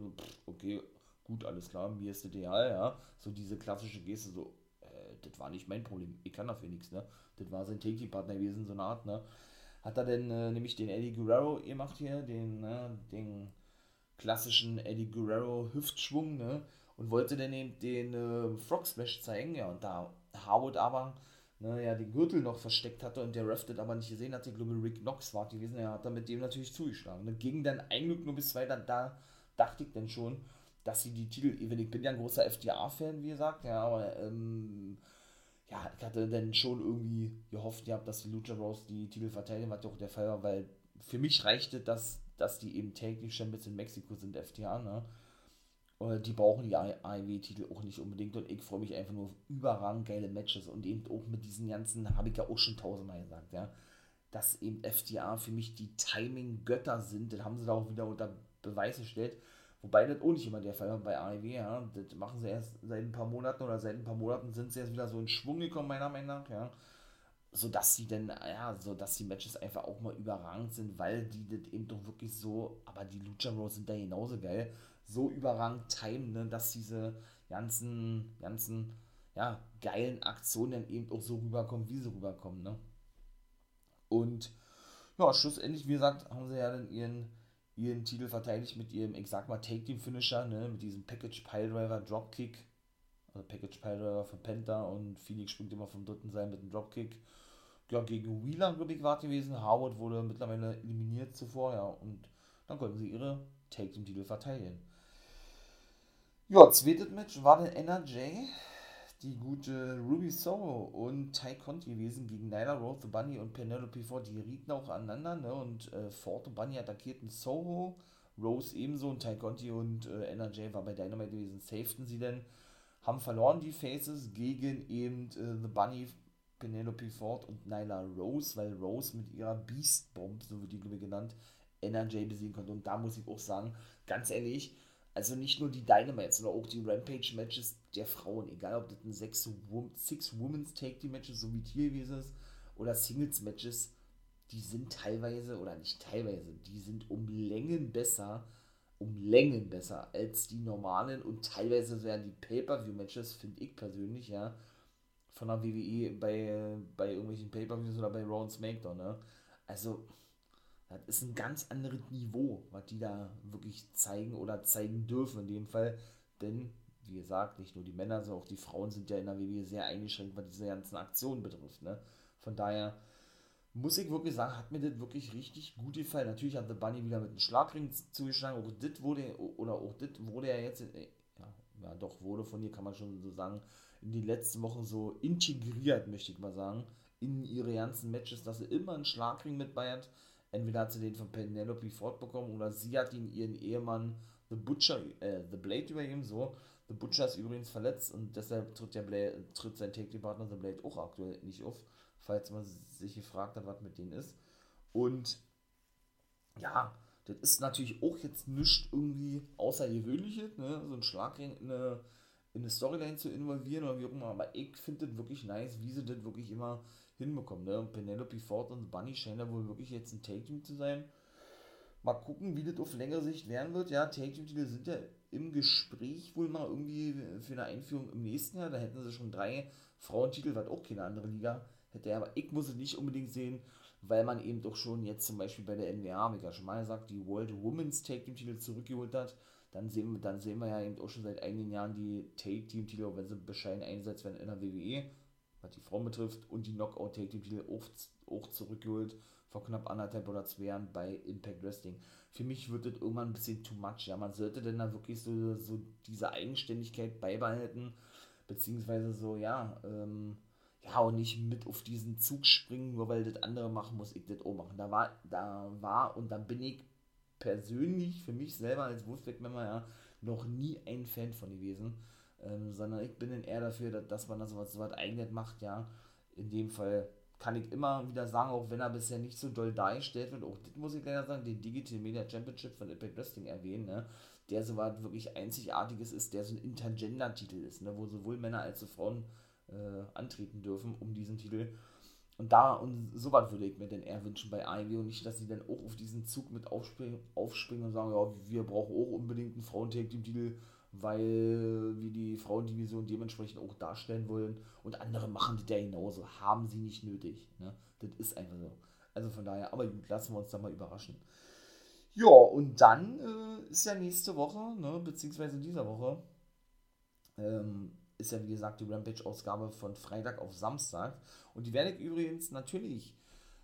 okay, gut, alles klar, mir ist das ideal, ja, so diese klassische Geste, so, äh, das war nicht mein Problem, ich kann dafür nichts, ne, das war sein Take-Partner gewesen, so eine Art, ne, hat er denn äh, nämlich den Eddie Guerrero gemacht hier, den, ne, den klassischen Eddie Guerrero Hüftschwung, ne, und wollte dann eben den äh, Frog Smash zeigen, ja, und da Howard aber ne, ja, den Gürtel noch versteckt hatte und der Ref das aber nicht gesehen hatte, ich glaube Rick Knox war gewesen, er hat dann mit dem natürlich zugeschlagen. Ne, ging dann ein Glück nur bis zwei, dann da dachte ich dann schon, dass sie die Titel, ich bin ja ein großer FDA-Fan, wie gesagt, ja, aber ähm, ja, ich hatte dann schon irgendwie gehofft gehabt, dass die Lucha Bros die Titel verteidigen, was ja auch der Fall war, weil für mich reichte das, dass die eben täglich Champions in Mexiko sind, FDA, ne? Äh, die brauchen die AEW-Titel auch nicht unbedingt. Und ich freue mich einfach nur auf überragend geile Matches. Und eben auch mit diesen ganzen, habe ich ja auch schon tausendmal gesagt, ja, dass eben FDA für mich die Timing-Götter sind, das haben sie da auch wieder unter Beweis gestellt, wobei das auch nicht immer der Fall war bei AEW, ja, das machen sie erst seit ein paar Monaten oder seit ein paar Monaten sind sie jetzt wieder so in Schwung gekommen, meiner Meinung nach, ja, so dass sie denn, ja, so dass die Matches einfach auch mal überragend sind, weil die das eben doch wirklich so, aber die Lucha Bros sind da genauso geil, so überragend timen, ne, dass diese ganzen, ganzen, ja, geilen Aktionen dann eben auch so rüberkommen, wie sie rüberkommen, ne. Und, ja, schlussendlich, wie gesagt, haben sie ja dann ihren, ihren Titel verteidigt mit ihrem, ich sag mal, Take-Team-Finisher, ne, mit diesem Package Piledriver Dropkick, also Package Piledriver von Penta und Phoenix springt immer vom dritten Seil mit dem Dropkick. Ja, gegen Wheeler, glaube ich, war gewesen. Howard wurde mittlerweile eliminiert zuvor, ja, und dann konnten sie ihre Take Team Titel verteidigen. Ja, zweites Match war dann NRJ, die gute Ruby Soho und Ty Conti gewesen gegen Nyla Rose, The Bunny und Penelope Ford. Die rieten auch aneinander, ne? Und äh, Ford und Bunny attackierten Soho, Rose ebenso und Ty Conti und äh, NRJ war bei Dynamite gewesen. Safeten sie denn, haben verloren die Faces gegen eben äh, The Bunny, Penelope Ford und Nyla Rose, weil Rose mit ihrer Beast Bomb, so wird die genannt, NRJ besiegen konnte. Und da muss ich auch sagen, ganz ehrlich, also nicht nur die Dynamite, sondern auch die Rampage-Matches der Frauen, egal ob das ein Six-Women's Take-Team-Matches, so wie hier gewesen ist, oder Singles-Matches, die sind teilweise, oder nicht teilweise, die sind um Längen besser, um Längen besser als die normalen und teilweise werden die Pay-Per-View-Matches, finde ich persönlich, ja, von der WWE bei, bei irgendwelchen Pay-Per-Views oder bei Raw und SmackDown, ne? Also, das ist ein ganz anderes Niveau, was die da wirklich zeigen oder zeigen dürfen in dem Fall. Denn, wie gesagt, nicht nur die Männer, sondern auch die Frauen sind ja in der WWE sehr eingeschränkt, was diese ganzen Aktionen betrifft. Ne? Von daher muss ich wirklich sagen, hat mir das wirklich richtig gut gefallen. Natürlich hat The Bunny wieder mit einem Schlagring zugeschlagen. Auch das wurde, oder auch das wurde ja jetzt, äh, ja, ja, doch, wurde von ihr, kann man schon so sagen, in den letzten Wochen so integriert, möchte ich mal sagen, in ihre ganzen Matches, dass sie immer einen Schlagring mit bei hat entweder hat sie den von Penelope Ford bekommen oder sie hat ihn ihren Ehemann The Butcher, äh, The Blade übergeben, so. The Butcher ist übrigens verletzt und deshalb tritt, der Blade, tritt sein Take-Partner The Blade auch aktuell nicht auf, falls man sich gefragt hat, was mit denen ist. Und ja, das ist natürlich auch jetzt nichts irgendwie Außergewöhnliches, ne? so ein Schlagring in eine, in eine Storyline zu involvieren oder wie auch immer, aber ich finde das wirklich nice, wie sie das wirklich immer hinbekommen. Ne? Und Penelope Ford und Bunny scheinen da wohl wirklich jetzt ein Take-Team zu sein. Mal gucken, wie das auf längere Sicht werden wird. Ja, Take-Team-Titel sind ja im Gespräch wohl mal irgendwie für eine Einführung im nächsten Jahr. Da hätten sie schon drei Frauentitel, was auch keine andere Liga hätte. Aber ich muss es nicht unbedingt sehen, weil man eben doch schon jetzt zum Beispiel bei der NWA, wie ich ja schon mal gesagt, die World Women's Take-Team-Titel zurückgeholt hat. Dann sehen, wir, dann sehen wir ja eben auch schon seit einigen Jahren die Take-Team-Titel, wenn sie bescheiden eingesetzt werden in der WWE was die Frauen betrifft, und die Knockout Take Titel auch, auch zurückgeholt vor knapp anderthalb oder zwei Jahren bei Impact Wrestling. Für mich wird das irgendwann ein bisschen too much. Ja, man sollte dann da wirklich so, so diese Eigenständigkeit beibehalten, beziehungsweise so, ja, ähm, ja, und nicht mit auf diesen Zug springen, nur weil das andere machen, muss ich das auch machen. Da war, da war und da bin ich persönlich für mich selber als Wolfpack-Member ja noch nie ein Fan von gewesen ähm, sondern ich bin eher dafür, dass, man das so was, eigenes macht, ja. In dem Fall kann ich immer wieder sagen, auch wenn er bisher nicht so doll dargestellt wird, auch das muss ich leider sagen, den Digital Media Championship von Impact Wrestling erwähnen, ne, der so was wirklich Einzigartiges ist, der so ein Intergender-Titel ist, ne, wo sowohl Männer als auch Frauen äh, antreten dürfen um diesen Titel. Und da und so was würde ich mir denn eher wünschen bei AEW und nicht, dass sie dann auch auf diesen Zug mit aufspringen, aufspringen und sagen, ja, wir brauchen auch unbedingt einen Frauentag-Titel weil wir die Frauendivision dementsprechend auch darstellen wollen und andere machen das ja genauso, haben sie nicht nötig. Ne? Das ist einfach so. Also von daher, aber gut, lassen wir uns da mal überraschen. Ja, und dann äh, ist ja nächste Woche, ne, beziehungsweise dieser Woche, ähm, ist ja wie gesagt die Rampage-Ausgabe von Freitag auf Samstag. Und die werde ich übrigens natürlich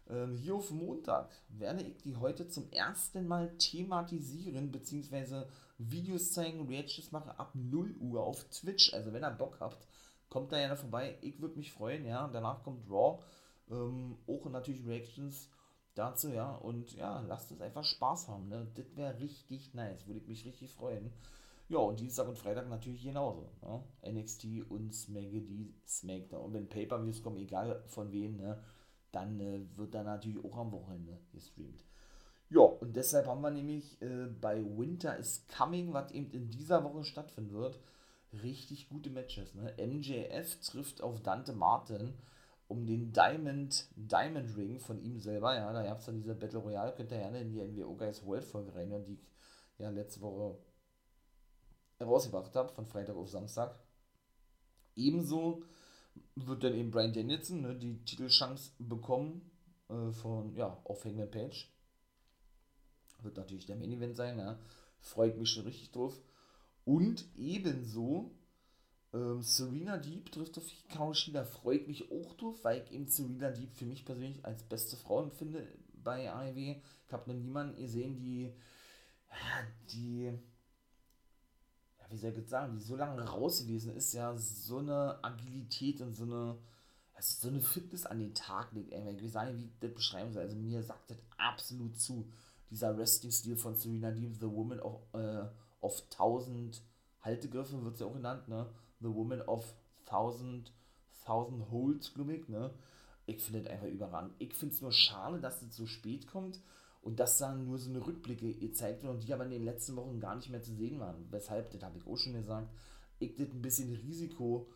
ähm, hier auf Montag, werde ich die heute zum ersten Mal thematisieren, beziehungsweise Videos zeigen, Reactions machen ab 0 Uhr auf Twitch. Also wenn ihr Bock habt, kommt da gerne vorbei. Ich würde mich freuen, ja. Danach kommt Raw. Ähm, auch natürlich Reactions dazu, ja. Und ja, lasst uns einfach Spaß haben, ne? Das wäre richtig nice. Würde ich mich richtig freuen. Ja, und Dienstag und Freitag natürlich genauso. Ne? NXT und SmackDown. Smackdown. Und wenn Pay-Per-Views kommen, egal von wem, ne? dann äh, wird da natürlich auch am Wochenende gestreamt. Ja, und deshalb haben wir nämlich äh, bei Winter is Coming, was eben in dieser Woche stattfinden wird, richtig gute Matches. Ne? MJF trifft auf Dante Martin um den Diamond, Diamond Ring von ihm selber. Ja, da gab es dann diese Battle Royale, könnt ihr gerne in die NWO Guys World Folge rein, die ich ja letzte Woche herausgebracht habe, von Freitag auf Samstag. Ebenso wird dann eben Brian Danielson ne, die Titelchance bekommen äh, von, ja, auf Hangman Page wird natürlich der Main Event sein, ja. Freue ich mich schon richtig drauf. Und ebenso ähm, Serena Deep trifft auf Hikaru. Freue ich mich auch drauf, weil ich eben Serena Deep für mich persönlich als beste Frau empfinde bei AEW. Ich habe noch niemanden gesehen, die die, ja, wie soll ich jetzt sagen, die so lange raus gewesen ist, ja, so eine Agilität und so eine, also so eine Fitness an den Tag legt, ey, ich weiß nicht, wie ich das beschreiben soll, also mir sagt das absolut zu, dieser Wrestling-Stil von Serena Deeb, The Woman of, äh, of 1000 Haltegriffen, wird sie auch genannt, ne, The Woman of 1000, 1000 Holds, ich, ne, ich finde das einfach überragend. Ich finde es nur schade, dass es so spät kommt und dass dann nur so eine Rückblicke gezeigt werden und die aber in den letzten Wochen gar nicht mehr zu sehen waren. Weshalb, das habe ich auch schon gesagt, ich das ein bisschen Risiko,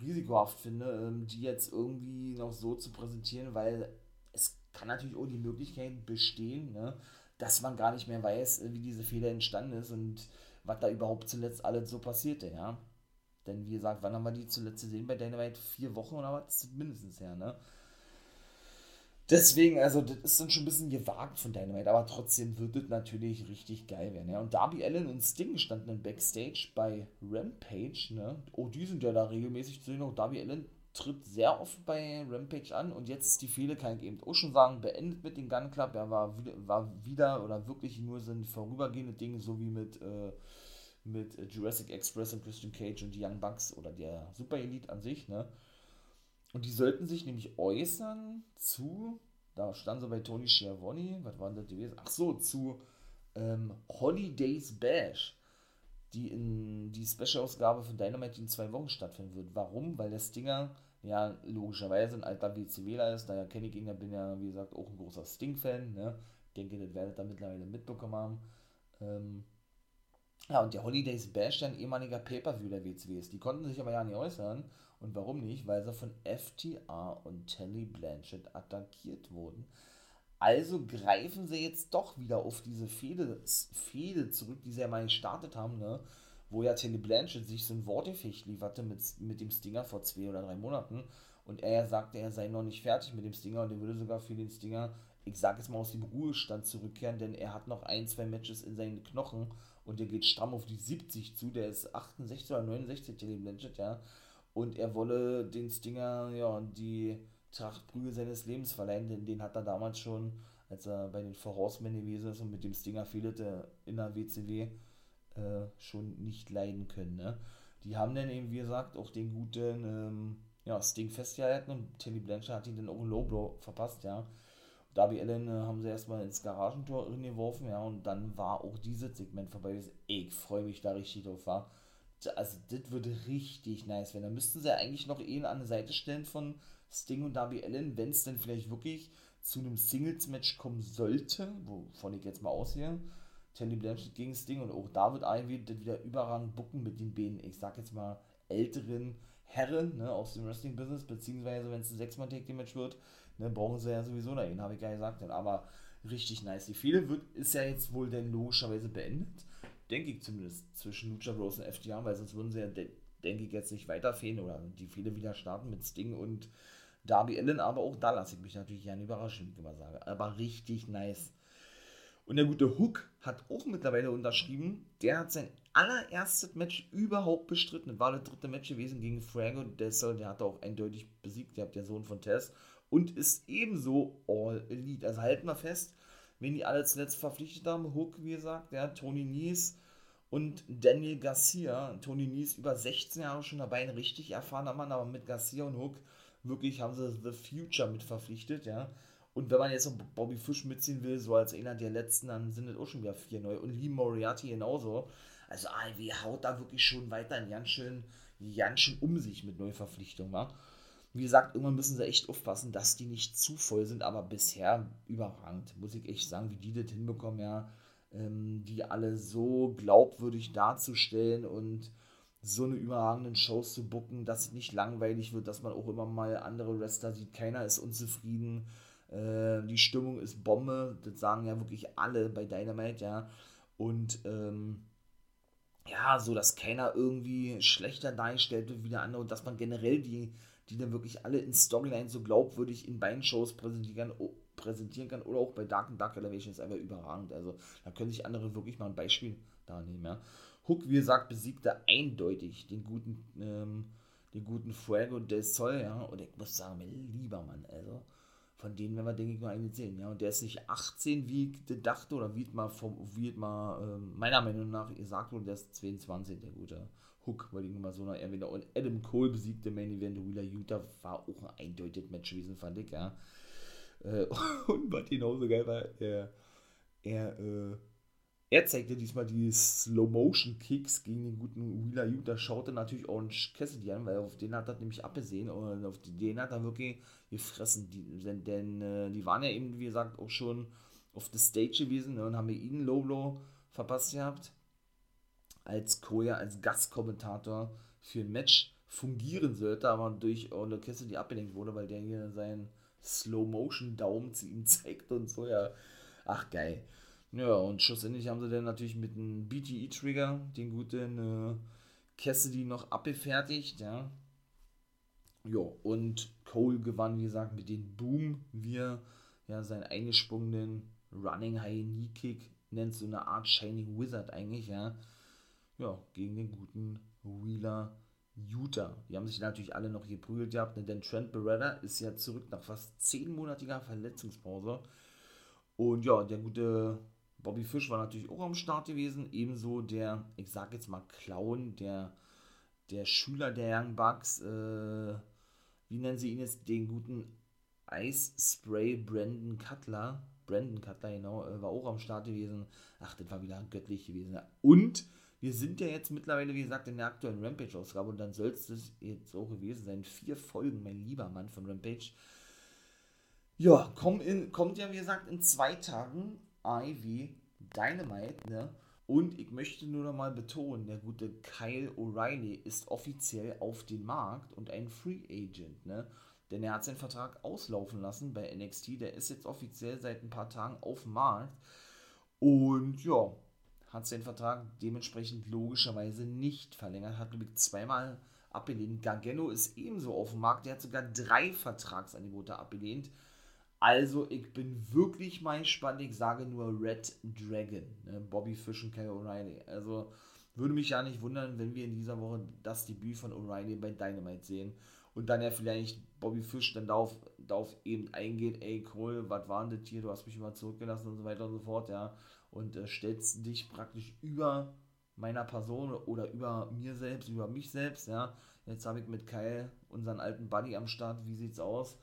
risikohaft finde, ähm, die jetzt irgendwie noch so zu präsentieren, weil es kann natürlich auch die Möglichkeit bestehen, ne, dass man gar nicht mehr weiß, wie diese Fehler entstanden ist und was da überhaupt zuletzt alles so passierte, ja. Denn wie gesagt, wann haben wir die zuletzt gesehen bei Dynamite? Vier Wochen oder was? Mindestens her, ne? Deswegen, also das ist dann schon ein bisschen gewagt von Dynamite, aber trotzdem wird es natürlich richtig geil werden. Ja? Und Darby Allen und Sting standen dann Backstage bei Rampage. Ne? Oh, die sind ja da regelmäßig zu sehen. Auch Darby Allen tritt sehr oft bei Rampage an und jetzt ist die Fehde, kann ich eben auch schon sagen, beendet mit dem Gun Club. Er war wieder, war wieder oder wirklich nur ein vorübergehende Ding, so wie mit, äh, mit Jurassic Express und Christian Cage und die Young Bucks oder der Super Elite an sich. Ne? Und die sollten sich nämlich äußern zu, da stand so bei Tony Schiavone, was war denn das gewesen? Ach so, zu ähm, Holidays Bash, die in die Special-Ausgabe von Dynamite in zwei Wochen stattfinden wird. Warum? Weil der Stinger ja logischerweise ein alter WCWler ist, daher kenne ich ihn ja, bin ja, wie gesagt, auch ein großer Sting-Fan, ne? denke, das werdet ihr mittlerweile mitbekommen haben. Ähm, ja, und der Holidays Bash, ein ehemaliger Pay-Per-View der WCW ist. Die konnten sich aber ja nicht äußern. Und warum nicht? Weil sie von FTR und Telly Blanchett attackiert wurden. Also greifen sie jetzt doch wieder auf diese Fehde, Fehde zurück, die sie ja mal gestartet haben, ne? wo ja Telly Blanchett sich so ein Wortefecht lieferte mit, mit dem Stinger vor zwei oder drei Monaten. Und er sagte, er sei noch nicht fertig mit dem Stinger und er würde sogar für den Stinger, ich sag es mal, aus dem Ruhestand zurückkehren, denn er hat noch ein, zwei Matches in seinen Knochen und der geht stramm auf die 70 zu, der ist 68 oder 69, Telly Blanchett, ja und er wolle den Stinger ja die Trachtprügel seines Lebens verleihen, denn den hat er damals schon, als er bei den Horsemen gewesen ist und mit dem Stinger fehlte in der WCW, äh, schon nicht leiden können. Ne? Die haben dann eben, wie gesagt, auch den guten ähm, ja, Sting festgehalten und Telly Blanchard hat ihn dann auch ein Low verpasst, ja. Darby Allen äh, haben sie erstmal ins Garagentor geworfen, ja, und dann war auch dieses Segment vorbei. Ich freue mich da richtig drauf, war also das würde richtig nice werden. Da müssten sie eigentlich noch eh an der Seite stellen von Sting und Darby Allen, wenn es denn vielleicht wirklich zu einem Singles-Match kommen sollte, wovon ich jetzt mal aussehe. Teddy Blanchett gegen Sting und auch da wird Ivy das wieder überragend bucken mit den beiden, ich sag jetzt mal, älteren Herren ne, aus dem Wrestling-Business, beziehungsweise wenn es ein sechs mann take match wird, ne, brauchen sie ja sowieso dahin, habe ich ja gesagt. Aber richtig nice. Die Fehde wird, ist ja jetzt wohl denn logischerweise beendet denke ich zumindest, zwischen Lucha Bros und FTR, weil sonst würden sie ja, de denke ich, jetzt nicht weiterfehlen oder die Fehde wieder starten mit Sting und Darby Allen, aber auch da lasse ich mich natürlich gerne überraschen, wie ich immer sage. Aber richtig nice. Und der gute Hook hat auch mittlerweile unterschrieben. Der hat sein allererstes Match überhaupt bestritten. War das dritte Match gewesen gegen Frago Dessel. Der hat auch eindeutig besiegt. Der hat der Sohn von Tess. Und ist ebenso All Elite. Also halten wir fest, wen die alle zuletzt verpflichtet haben. Hook, wie gesagt, der Tony Nies und Daniel Garcia. Tony Nies über 16 Jahre schon dabei, ein richtig erfahrener Mann, aber mit Garcia und Hook wirklich haben sie The Future mit verpflichtet, ja. Und wenn man jetzt noch Bobby Fish mitziehen will, so als einer der letzten, dann sind es auch schon wieder vier neu. Und Lee Moriarty genauso. Also AEW haut da wirklich schon weiter ganz schön, ganz schön um sich mit Neuverpflichtungen, wa? Wie gesagt, irgendwann müssen sie echt aufpassen, dass die nicht zu voll sind, aber bisher überragend, muss ich echt sagen, wie die das hinbekommen, ja, ähm, die alle so glaubwürdig darzustellen und so eine überragenden Shows zu bucken, dass es nicht langweilig wird, dass man auch immer mal andere Wrestler sieht, keiner ist unzufrieden, äh, die Stimmung ist Bombe, das sagen ja wirklich alle bei Dynamite, ja, und ähm, ja, so dass keiner irgendwie schlechter dargestellt wird wie der andere und dass man generell die die dann wirklich alle in Storyline so glaubwürdig in beiden Shows präsentieren, präsentieren kann oder auch bei Dark and Dark Elevation ist einfach überragend. Also da können sich andere wirklich mal ein Beispiel da nehmen. Ja. Hook, wie gesagt, besiegte eindeutig den guten, ähm, den guten Fuego del Sol, ja, und ich muss sagen, mein lieber Mann, also von denen werden wir, denke ich, nur einen sehen. Ja? Und der ist nicht 18, wie ich dachte, oder wie mal, vom, wie mal äh, meiner Meinung nach gesagt wurde, der ist 22, der gute Hook, wollte ich mal so noch erwähnen. Und Adam Cole besiegte Main Event Wheeler Utah, war auch ein eindeutiges Match gewesen, fand ich, ja. Äh, und was genauso geil war, er, er, äh, er zeigte diesmal die Slow-Motion-Kicks gegen den guten Wheeler Utah, schaute natürlich Orange Cassidy an, weil auf den hat er nämlich abgesehen und auf den hat er wirklich gefressen, die, denn, denn äh, die waren ja eben, wie gesagt, auch schon auf der Stage gewesen ne, und haben ihn Low Blow verpasst gehabt, als Koya, als Gastkommentator für ein Match fungieren sollte, aber durch Orange Cassidy abgelenkt wurde, weil der hier seinen Slow-Motion-Daumen zu ihm zeigt und so, ja, ach geil. Ja, und schlussendlich haben sie dann natürlich mit einem BTE-Trigger den guten äh, Cassidy noch abgefertigt, ja. Ja, und Cole gewann, wie gesagt, mit dem Boom, wie er ja, seinen eingesprungenen Running High Knee Kick nennt, so eine Art Shining Wizard eigentlich, ja. Ja, gegen den guten Wheeler Utah. Die haben sich natürlich alle noch geprügelt gehabt, denn Trent Beretta ist ja zurück nach fast zehnmonatiger Verletzungspause. Und ja, der gute Bobby Fish war natürlich auch am Start gewesen, ebenso der, ich sag jetzt mal Clown, der, der Schüler der Young Bucks, äh, wie nennen sie ihn jetzt, den guten Ice Spray Brandon Cutler, Brandon Cutler, genau, äh, war auch am Start gewesen. Ach, das war wieder göttlich gewesen. Und wir sind ja jetzt mittlerweile, wie gesagt, in der aktuellen Rampage-Ausgabe und dann soll es jetzt auch gewesen sein. Vier Folgen, mein lieber Mann von Rampage. Ja, kommt, in, kommt ja, wie gesagt, in zwei Tagen Ivy Dynamite, ne? Und ich möchte nur noch mal betonen, der gute Kyle O'Reilly ist offiziell auf dem Markt und ein Free Agent, ne? Denn er hat seinen Vertrag auslaufen lassen bei NXT. Der ist jetzt offiziell seit ein paar Tagen auf dem Markt. Und ja, hat seinen Vertrag dementsprechend logischerweise nicht verlängert. Hat, glaube ich, zweimal abgelehnt. Gargano ist ebenso auf dem Markt. Der hat sogar drei Vertragsangebote abgelehnt. Also, ich bin wirklich mal gespannt. Ich sage nur Red Dragon. Ne? Bobby Fish und Kyle O'Reilly. Also, würde mich ja nicht wundern, wenn wir in dieser Woche das Debüt von O'Reilly bei Dynamite sehen. Und dann ja vielleicht Bobby Fish dann darauf, darauf eben eingeht, ey Cole, was war denn das hier, du hast mich immer zurückgelassen und so weiter und so fort, ja. Und äh, stellst dich praktisch über meiner Person oder über mir selbst, über mich selbst, ja. Jetzt habe ich mit Kyle unseren alten Buddy am Start, wie sieht's aus,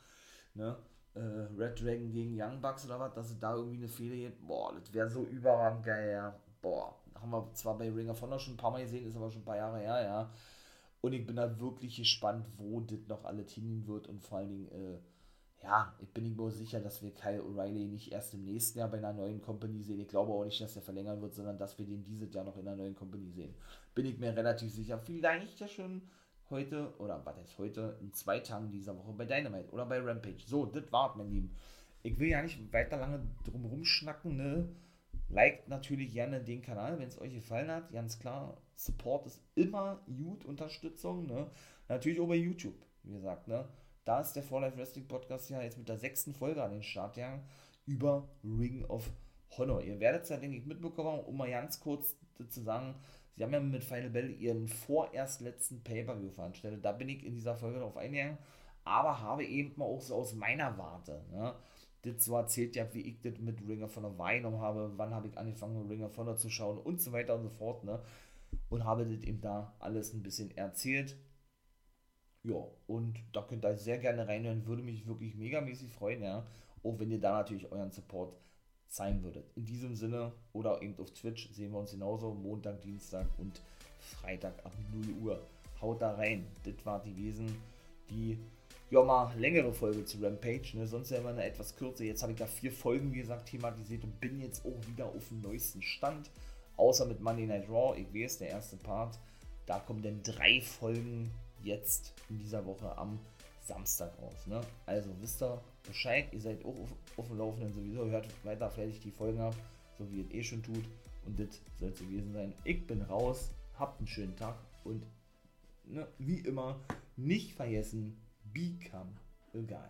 ne? Äh, Red Dragon gegen Young Bucks oder was, dass es da irgendwie eine Fehler gibt. Boah, das wäre so überragend geil, ja. Boah, haben wir zwar bei Ring of Honor schon ein paar Mal gesehen, ist aber schon ein paar Jahre her, ja. Und ich bin da wirklich gespannt, wo das noch alles hingehen wird und vor allen Dingen, äh, ja, ich bin mir sicher, dass wir Kyle O'Reilly nicht erst im nächsten Jahr bei einer neuen Company sehen. Ich glaube auch nicht, dass er verlängern wird, sondern dass wir den dieses Jahr noch in einer neuen Company sehen. Bin ich mir relativ sicher. Vielleicht ja schon heute, oder was heißt heute, in zwei Tagen dieser Woche bei Dynamite oder bei Rampage. So, das war's, mein Lieben. Ich will ja nicht weiter lange drum rumschnacken, ne? Liked natürlich gerne den Kanal, wenn es euch gefallen hat. Ganz klar, Support ist immer gut, Unterstützung, ne? Natürlich auch bei YouTube, wie gesagt, ne? Da ist der For Life Wrestling Podcast ja jetzt mit der sechsten Folge an den Start gegangen über Ring of Honor. Ihr werdet es ja, denke ich, mitbekommen, um mal ganz kurz zu sagen, Sie haben ja mit Final Battle ihren vorerst letzten Pay-Per-View veranstaltet. Da bin ich in dieser Folge darauf eingegangen, aber habe eben mal auch so aus meiner Warte, ne, das so erzählt ja, wie ich das mit Ring of Honor wahrgenommen habe, wann habe ich angefangen, Ring of Honor zu schauen und so weiter und so fort, ne, und habe das eben da alles ein bisschen erzählt. Ja, und da könnt ihr sehr gerne reinhören, würde mich wirklich megamäßig freuen, ja, auch wenn ihr da natürlich euren Support sein würdet. In diesem Sinne oder eben auf Twitch sehen wir uns genauso Montag, Dienstag und Freitag ab 0 Uhr. Haut da rein. Das war die Wesen, die ja mal längere Folge zu Rampage, ne? sonst ja immer eine etwas kürzer. Jetzt habe ich da vier Folgen, wie gesagt, thematisiert und bin jetzt auch wieder auf dem neuesten Stand. Außer mit Monday Night Raw, ich weiß, der erste Part. Da kommen dann drei Folgen jetzt in dieser Woche am Samstag raus. Ne? Also wisst ihr Bescheid, ihr seid auch auf, auf dem Laufenden sowieso, hört weiter fertig die Folgen ab, so wie ihr eh schon tut. Und das soll es gewesen sein. Ich bin raus, habt einen schönen Tag und ne, wie immer nicht vergessen, become a guy.